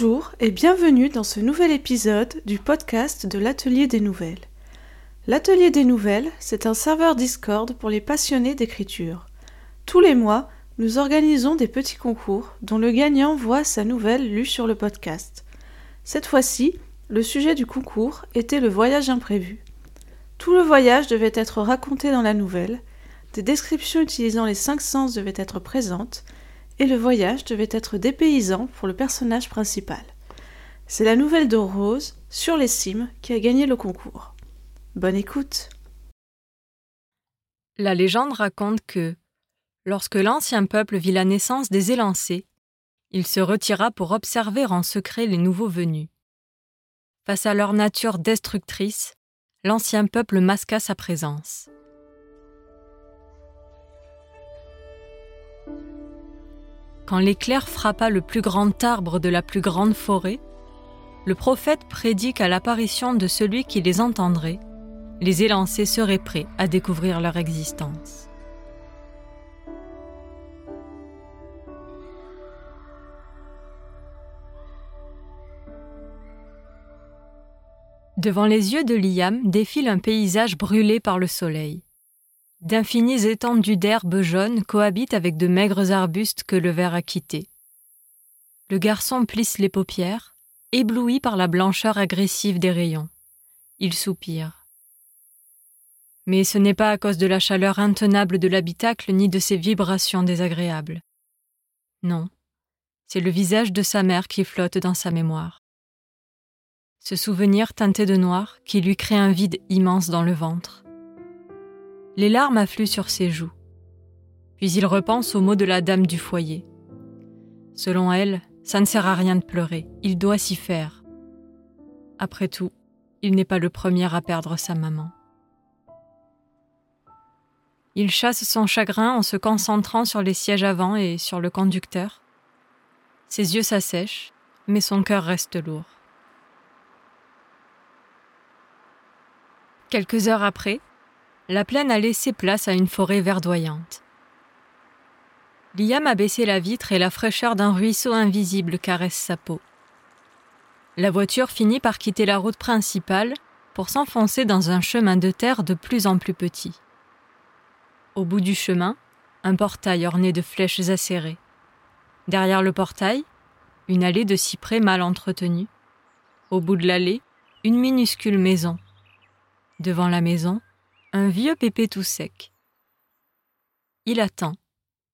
Bonjour et bienvenue dans ce nouvel épisode du podcast de l'Atelier des Nouvelles. L'Atelier des Nouvelles, c'est un serveur Discord pour les passionnés d'écriture. Tous les mois, nous organisons des petits concours dont le gagnant voit sa nouvelle lue sur le podcast. Cette fois-ci, le sujet du concours était le voyage imprévu. Tout le voyage devait être raconté dans la nouvelle, des descriptions utilisant les cinq sens devaient être présentes, et le voyage devait être dépaysant pour le personnage principal. C'est la nouvelle de Rose, sur les cimes, qui a gagné le concours. Bonne écoute. La légende raconte que, lorsque l'ancien peuple vit la naissance des élancés, il se retira pour observer en secret les nouveaux venus. Face à leur nature destructrice, l'ancien peuple masqua sa présence. Quand l'éclair frappa le plus grand arbre de la plus grande forêt, le prophète prédit qu'à l'apparition de celui qui les entendrait, les élancés seraient prêts à découvrir leur existence. Devant les yeux de Liam défile un paysage brûlé par le soleil. D'infinis étendues d'herbes jaunes cohabitent avec de maigres arbustes que le verre a quittés. Le garçon plisse les paupières, ébloui par la blancheur agressive des rayons. Il soupire. Mais ce n'est pas à cause de la chaleur intenable de l'habitacle ni de ses vibrations désagréables. Non, c'est le visage de sa mère qui flotte dans sa mémoire. Ce souvenir teinté de noir qui lui crée un vide immense dans le ventre. Les larmes affluent sur ses joues. Puis il repense aux mots de la dame du foyer. Selon elle, ça ne sert à rien de pleurer, il doit s'y faire. Après tout, il n'est pas le premier à perdre sa maman. Il chasse son chagrin en se concentrant sur les sièges avant et sur le conducteur. Ses yeux s'assèchent, mais son cœur reste lourd. Quelques heures après, la plaine a laissé place à une forêt verdoyante. Liam a baissé la vitre et la fraîcheur d'un ruisseau invisible caresse sa peau. La voiture finit par quitter la route principale pour s'enfoncer dans un chemin de terre de plus en plus petit. Au bout du chemin, un portail orné de flèches acérées. Derrière le portail, une allée de cyprès mal entretenue. Au bout de l'allée, une minuscule maison. Devant la maison, un vieux pépé tout sec. Il attend,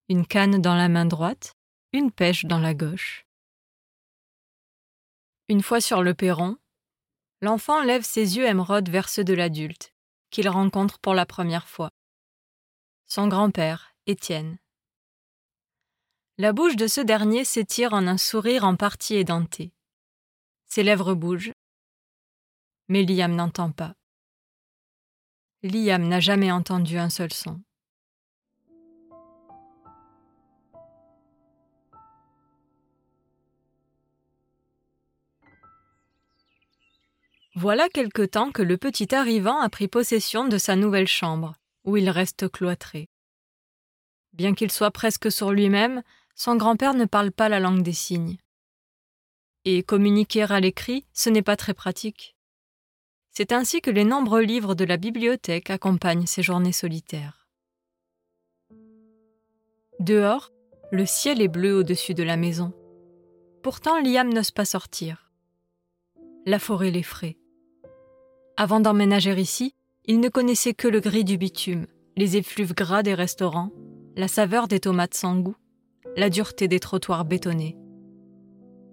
une canne dans la main droite, une pêche dans la gauche. Une fois sur le perron, l'enfant lève ses yeux émeraudes vers ceux de l'adulte, qu'il rencontre pour la première fois. Son grand-père, Étienne. La bouche de ce dernier s'étire en un sourire en partie édenté. Ses lèvres bougent, mais Liam n'entend pas. Liam n'a jamais entendu un seul son. Voilà quelque temps que le petit arrivant a pris possession de sa nouvelle chambre, où il reste cloîtré. Bien qu'il soit presque sur lui-même, son grand-père ne parle pas la langue des signes. Et communiquer à l'écrit, ce n'est pas très pratique. C'est ainsi que les nombreux livres de la bibliothèque accompagnent ces journées solitaires. Dehors, le ciel est bleu au-dessus de la maison. Pourtant, Liam n'ose pas sortir. La forêt l'effraie. Avant d'emménager ici, il ne connaissait que le gris du bitume, les effluves gras des restaurants, la saveur des tomates sans goût, la dureté des trottoirs bétonnés.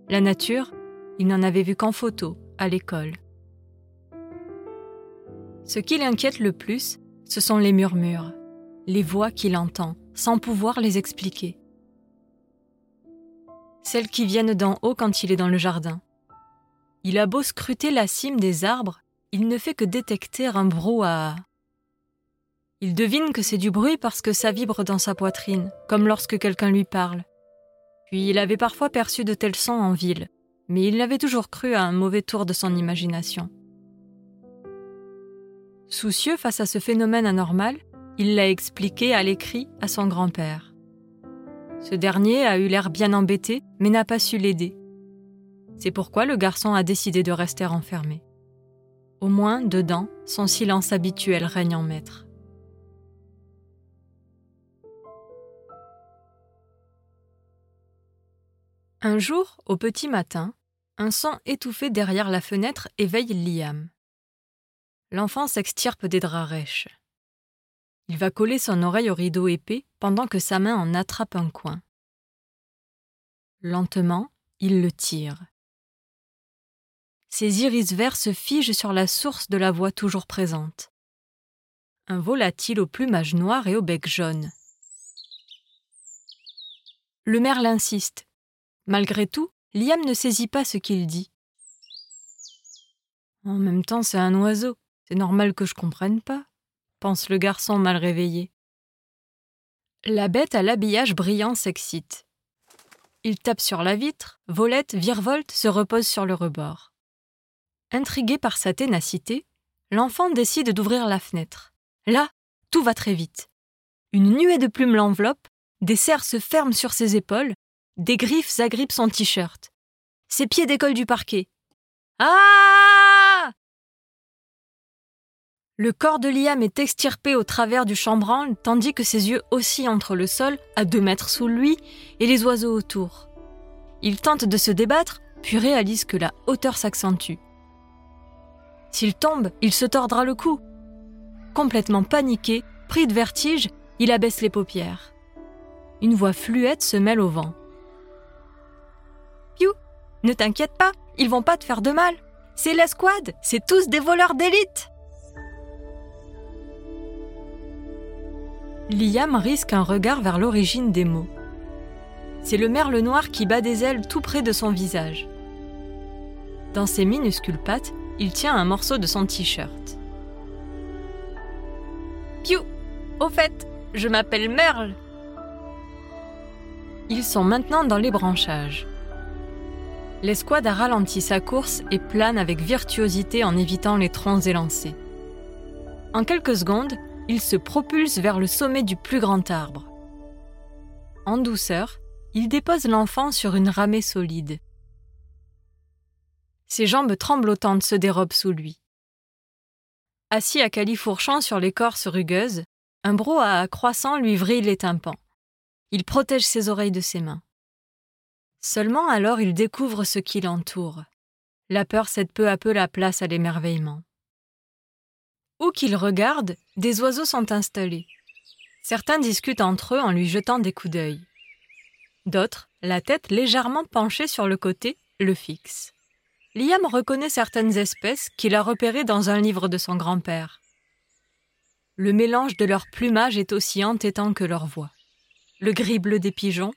La nature, il n'en avait vu qu'en photo, à l'école. Ce qui l'inquiète le plus, ce sont les murmures, les voix qu'il entend, sans pouvoir les expliquer. Celles qui viennent d'en haut quand il est dans le jardin. Il a beau scruter la cime des arbres, il ne fait que détecter un brouhaha. Il devine que c'est du bruit parce que ça vibre dans sa poitrine, comme lorsque quelqu'un lui parle. Puis il avait parfois perçu de tels sons en ville, mais il l'avait toujours cru à un mauvais tour de son imagination. Soucieux face à ce phénomène anormal, il l'a expliqué à l'écrit à son grand-père. Ce dernier a eu l'air bien embêté, mais n'a pas su l'aider. C'est pourquoi le garçon a décidé de rester enfermé. Au moins, dedans, son silence habituel règne en maître. Un jour, au petit matin, un son étouffé derrière la fenêtre éveille Liam. L'enfant s'extirpe des draps rêches. Il va coller son oreille au rideau épais pendant que sa main en attrape un coin. Lentement, il le tire. Ses iris verts se figent sur la source de la voix toujours présente. Un volatile au plumage noir et au bec jaune. Le merle insiste. Malgré tout, Liam ne saisit pas ce qu'il dit. En même temps, c'est un oiseau. C'est normal que je comprenne pas, pense le garçon mal réveillé. La bête à l'habillage brillant s'excite. Il tape sur la vitre, volette, virevolte, se repose sur le rebord. Intrigué par sa ténacité, l'enfant décide d'ouvrir la fenêtre. Là, tout va très vite. Une nuée de plumes l'enveloppe, des serres se ferment sur ses épaules, des griffes agrippent son t-shirt. Ses pieds décollent du parquet. Ah Le corps de Liam est extirpé au travers du chambranle, tandis que ses yeux oscillent entre le sol, à deux mètres sous lui, et les oiseaux autour. Il tente de se débattre, puis réalise que la hauteur s'accentue. S'il tombe, il se tordra le cou. Complètement paniqué, pris de vertige, il abaisse les paupières. Une voix fluette se mêle au vent. Ne t'inquiète pas, ils vont pas te faire de mal. C'est l'escouade, c'est tous des voleurs d'élite. Liam risque un regard vers l'origine des mots. C'est le merle noir qui bat des ailes tout près de son visage. Dans ses minuscules pattes, il tient un morceau de son t-shirt. Piou Au fait, je m'appelle Merle. Ils sont maintenant dans les branchages. L'escouade a ralenti sa course et plane avec virtuosité en évitant les troncs élancés. En quelques secondes, il se propulse vers le sommet du plus grand arbre. En douceur, il dépose l'enfant sur une ramée solide. Ses jambes tremblotantes se dérobent sous lui. Assis à califourchant sur l'écorce rugueuse, un brouhaha croissant lui vrille les tympans. Il protège ses oreilles de ses mains. Seulement alors il découvre ce qui l'entoure. La peur cède peu à peu la place à l'émerveillement. Où qu'il regarde, des oiseaux sont installés. Certains discutent entre eux en lui jetant des coups d'œil. D'autres, la tête légèrement penchée sur le côté, le fixent. Liam reconnaît certaines espèces qu'il a repérées dans un livre de son grand-père. Le mélange de leur plumage est aussi entêtant que leur voix. Le gris bleu des pigeons,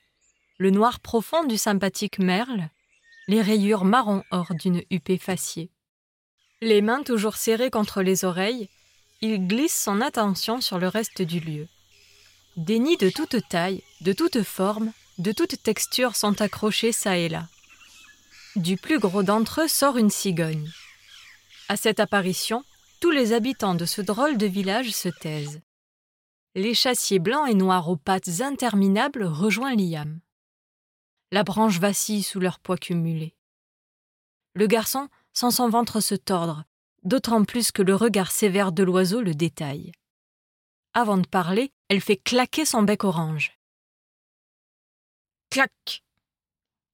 le noir profond du sympathique merle, les rayures marron or d'une huppée faciée. Les mains toujours serrées contre les oreilles, il glisse son attention sur le reste du lieu. Des nids de toute taille, de toute forme, de toute texture sont accrochés çà et là. Du plus gros d'entre eux sort une cigogne. À cette apparition, tous les habitants de ce drôle de village se taisent. Les chassiers blancs et noirs aux pattes interminables rejoignent Liam. La branche vacille sous leur poids cumulé. Le garçon sent son ventre se tordre, d'autant plus que le regard sévère de l'oiseau le détaille. Avant de parler, elle fait claquer son bec orange. Clac.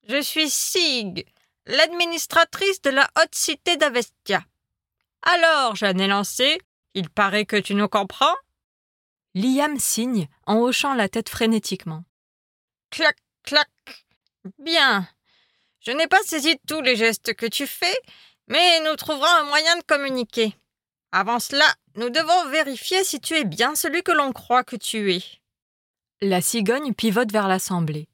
Je suis Sig, l'administratrice de la haute cité d'Avestia. Alors, Jeanne élancée, il paraît que tu nous comprends Liam signe en hochant la tête frénétiquement. Clac, clac. Bien. Je n'ai pas saisi tous les gestes que tu fais, mais nous trouverons un moyen de communiquer. Avant cela, nous devons vérifier si tu es bien celui que l'on croit que tu es. La cigogne pivote vers l'assemblée.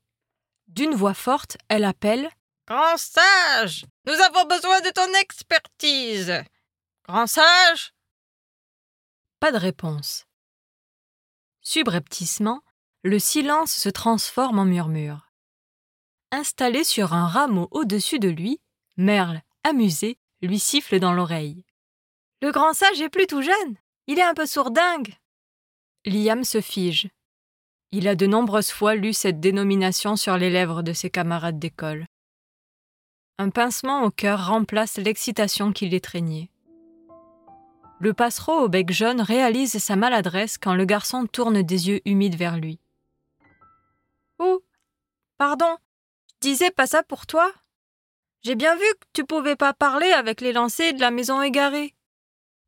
D'une voix forte, elle appelle Grand sage, nous avons besoin de ton expertise. Grand sage Pas de réponse. Subrepticement, le silence se transforme en murmure installé sur un rameau au-dessus de lui, Merle, amusé, lui siffle dans l'oreille. Le grand sage est plus tout jeune. Il est un peu sourdingue. Liam se fige. Il a de nombreuses fois lu cette dénomination sur les lèvres de ses camarades d'école. Un pincement au cœur remplace l'excitation qui l'étreignait. Le passereau au bec jaune réalise sa maladresse quand le garçon tourne des yeux humides vers lui. Oh Pardon, je disais pas ça pour toi? J'ai bien vu que tu pouvais pas parler avec les lancers de la maison égarée.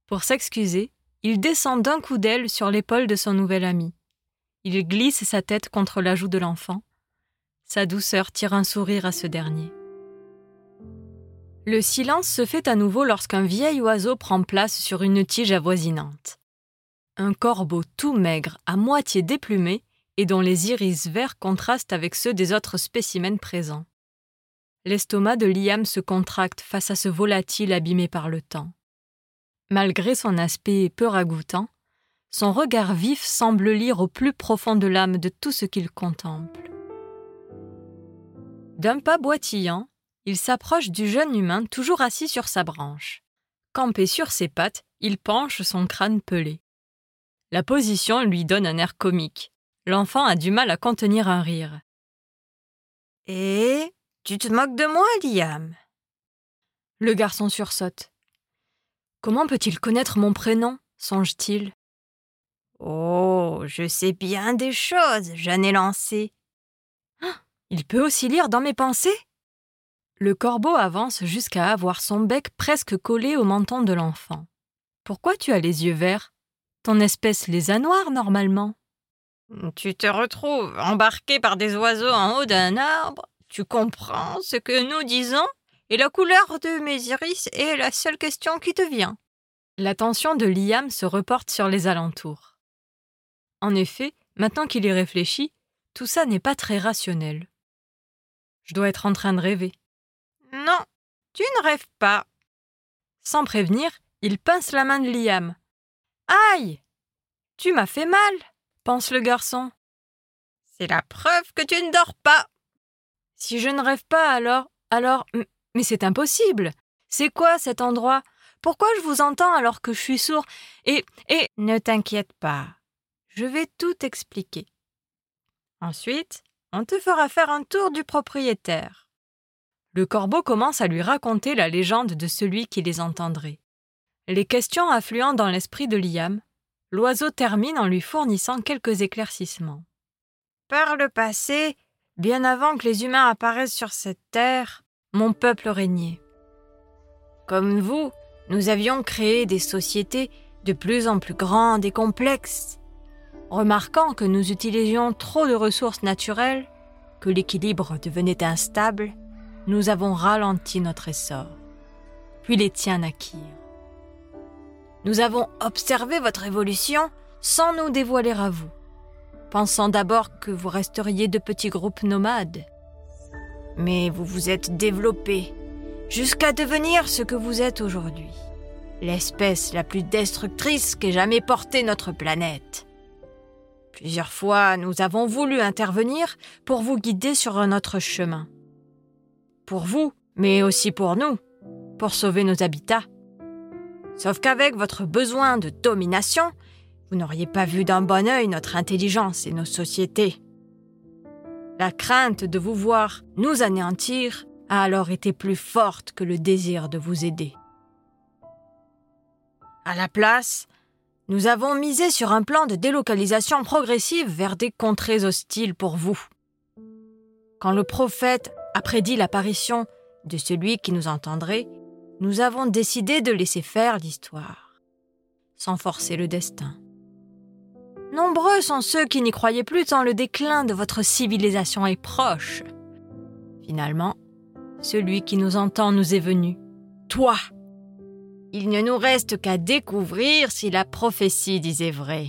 Pour s'excuser, il descend d'un coup d'aile sur l'épaule de son nouvel ami. Il glisse sa tête contre la joue de l'enfant. Sa douceur tire un sourire à ce dernier. Le silence se fait à nouveau lorsqu'un vieil oiseau prend place sur une tige avoisinante. Un corbeau tout maigre, à moitié déplumé, et dont les iris verts contrastent avec ceux des autres spécimens présents. L'estomac de Liam se contracte face à ce volatile abîmé par le temps. Malgré son aspect peu ragoûtant, son regard vif semble lire au plus profond de l'âme de tout ce qu'il contemple. D'un pas boitillant, il s'approche du jeune humain toujours assis sur sa branche. Campé sur ses pattes, il penche son crâne pelé. La position lui donne un air comique. L'enfant a du mal à contenir un rire. Et tu te moques de moi, Liam? Le garçon sursaute. Comment peut-il connaître mon prénom? songe-t-il. Oh, je sais bien des choses, jeune élancé. Ah, il peut aussi lire dans mes pensées? Le corbeau avance jusqu'à avoir son bec presque collé au menton de l'enfant. Pourquoi tu as les yeux verts? Ton espèce les a noirs normalement. Tu te retrouves embarqué par des oiseaux en haut d'un arbre, tu comprends ce que nous disons, et la couleur de mes iris est la seule question qui te vient. L'attention de Liam se reporte sur les alentours. En effet, maintenant qu'il y réfléchit, tout ça n'est pas très rationnel. Je dois être en train de rêver. Non, tu ne rêves pas. Sans prévenir, il pince la main de Liam. Aïe Tu m'as fait mal, pense le garçon. C'est la preuve que tu ne dors pas. Si je ne rêve pas, alors. Alors. Mais c'est impossible. C'est quoi cet endroit? Pourquoi je vous entends alors que je suis sourd? Et. Et. Ne t'inquiète pas. Je vais tout expliquer. Ensuite, on te fera faire un tour du propriétaire le corbeau commence à lui raconter la légende de celui qui les entendrait. Les questions affluant dans l'esprit de Liam, l'oiseau termine en lui fournissant quelques éclaircissements. Par le passé, bien avant que les humains apparaissent sur cette terre, mon peuple régnait. Comme vous, nous avions créé des sociétés de plus en plus grandes et complexes. Remarquant que nous utilisions trop de ressources naturelles, que l'équilibre devenait instable, nous avons ralenti notre essor, puis les tiens naquirent. Nous avons observé votre évolution sans nous dévoiler à vous, pensant d'abord que vous resteriez de petits groupes nomades. Mais vous vous êtes développés jusqu'à devenir ce que vous êtes aujourd'hui, l'espèce la plus destructrice qu'ait jamais porté notre planète. Plusieurs fois, nous avons voulu intervenir pour vous guider sur un autre chemin pour vous, mais aussi pour nous, pour sauver nos habitats. Sauf qu'avec votre besoin de domination, vous n'auriez pas vu d'un bon œil notre intelligence et nos sociétés. La crainte de vous voir nous anéantir a alors été plus forte que le désir de vous aider. À la place, nous avons misé sur un plan de délocalisation progressive vers des contrées hostiles pour vous. Quand le prophète a prédit l'apparition de celui qui nous entendrait, nous avons décidé de laisser faire l'histoire, sans forcer le destin. Nombreux sont ceux qui n'y croyaient plus tant le déclin de votre civilisation est proche. Finalement, celui qui nous entend nous est venu. Toi. Il ne nous reste qu'à découvrir si la prophétie disait vrai.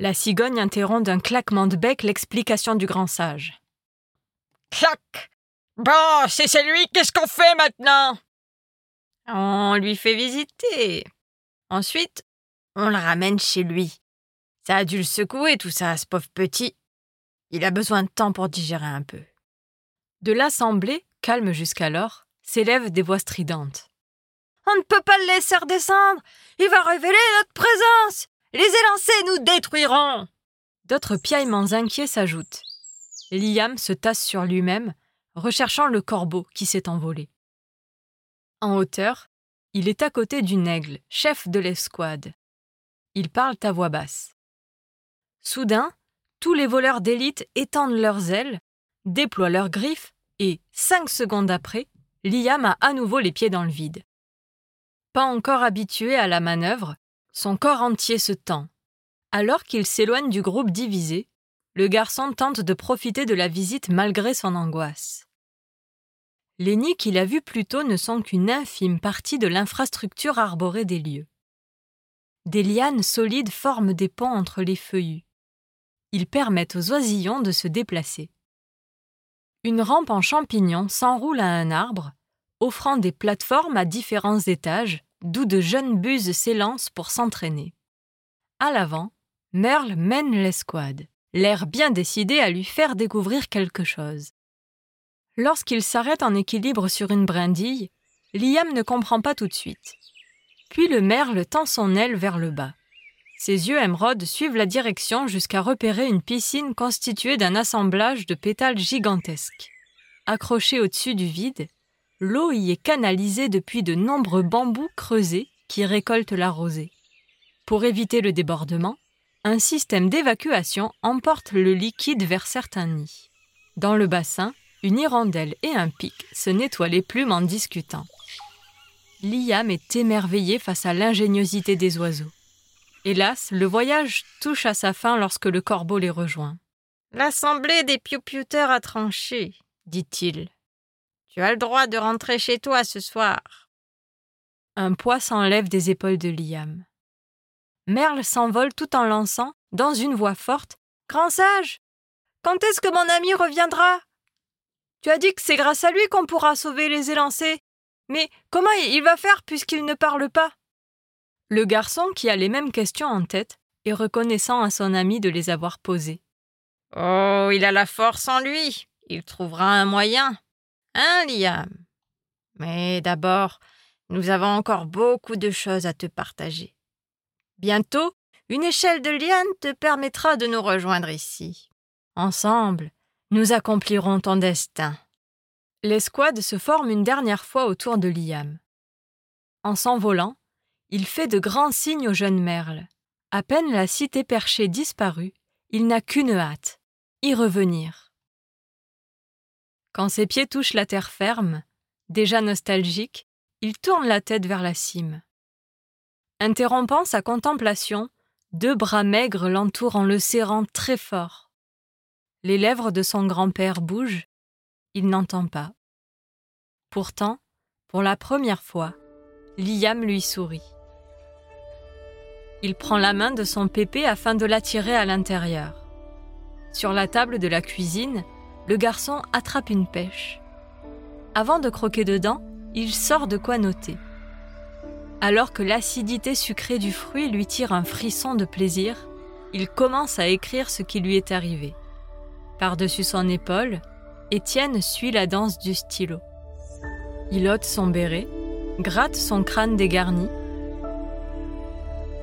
La cigogne interrompt d'un claquement de bec l'explication du grand sage. Clac Bon, c'est lui, qu'est-ce qu'on fait maintenant? On lui fait visiter. Ensuite, on le ramène chez lui. Ça a dû le secouer, tout ça, ce pauvre petit. Il a besoin de temps pour digérer un peu. De l'assemblée, calme jusqu'alors, s'élèvent des voix stridentes. On ne peut pas le laisser redescendre. Il va révéler notre présence. Les élancés nous détruiront. D'autres piaillements inquiets s'ajoutent. Liam se tasse sur lui-même, recherchant le corbeau qui s'est envolé. En hauteur, il est à côté d'une aigle, chef de l'escouade. Ils parlent à voix basse. Soudain, tous les voleurs d'élite étendent leurs ailes, déploient leurs griffes et, cinq secondes après, Liam a à nouveau les pieds dans le vide. Pas encore habitué à la manœuvre, son corps entier se tend. Alors qu'il s'éloigne du groupe divisé, le garçon tente de profiter de la visite malgré son angoisse. Les nids qu'il a vus plus tôt ne sont qu'une infime partie de l'infrastructure arborée des lieux. Des lianes solides forment des ponts entre les feuillus. Ils permettent aux oisillons de se déplacer. Une rampe en champignons s'enroule à un arbre, offrant des plateformes à différents étages, d'où de jeunes buses s'élancent pour s'entraîner. À l'avant, Merle mène l'escouade, l'air bien décidé à lui faire découvrir quelque chose. Lorsqu'il s'arrête en équilibre sur une brindille, Liam ne comprend pas tout de suite. Puis le merle tend son aile vers le bas. Ses yeux émeraudes suivent la direction jusqu'à repérer une piscine constituée d'un assemblage de pétales gigantesques. Accrochée au-dessus du vide, l'eau y est canalisée depuis de nombreux bambous creusés qui récoltent la rosée. Pour éviter le débordement, un système d'évacuation emporte le liquide vers certains nids. Dans le bassin, une hirondelle et un pic se nettoient les plumes en discutant. Liam est émerveillé face à l'ingéniosité des oiseaux. Hélas, le voyage touche à sa fin lorsque le corbeau les rejoint. L'assemblée des piou-piuteurs a tranché, dit-il. Tu as le droit de rentrer chez toi ce soir. Un poids s'enlève des épaules de Liam. Merle s'envole tout en lançant, dans une voix forte Grand sage Quand est-ce que mon ami reviendra? Tu as dit que c'est grâce à lui qu'on pourra sauver les élancés. Mais comment il va faire puisqu'il ne parle pas? Le garçon, qui a les mêmes questions en tête, est reconnaissant à son ami de les avoir posées. Oh, il a la force en lui. Il trouvera un moyen. Hein, Liam? Mais d'abord, nous avons encore beaucoup de choses à te partager. Bientôt, une échelle de liane te permettra de nous rejoindre ici. Ensemble, nous accomplirons ton destin. L'escouade se forme une dernière fois autour de Liam. En s'envolant, il fait de grands signes au jeune merle. À peine la cité perchée disparue, il n'a qu'une hâte y revenir. Quand ses pieds touchent la terre ferme, déjà nostalgique, il tourne la tête vers la cime. Interrompant sa contemplation, deux bras maigres l'entourent en le serrant très fort. Les lèvres de son grand-père bougent, il n'entend pas. Pourtant, pour la première fois, Liam lui sourit. Il prend la main de son pépé afin de l'attirer à l'intérieur. Sur la table de la cuisine, le garçon attrape une pêche. Avant de croquer dedans, il sort de quoi noter. Alors que l'acidité sucrée du fruit lui tire un frisson de plaisir, il commence à écrire ce qui lui est arrivé. Par-dessus son épaule, Étienne suit la danse du stylo. Il ôte son béret, gratte son crâne dégarni.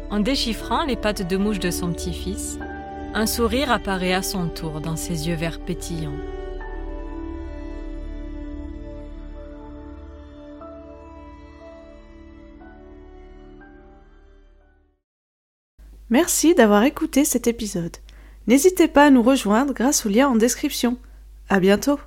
En déchiffrant les pattes de mouche de son petit-fils, un sourire apparaît à son tour dans ses yeux verts pétillants. Merci d'avoir écouté cet épisode. N'hésitez pas à nous rejoindre grâce au lien en description. À bientôt!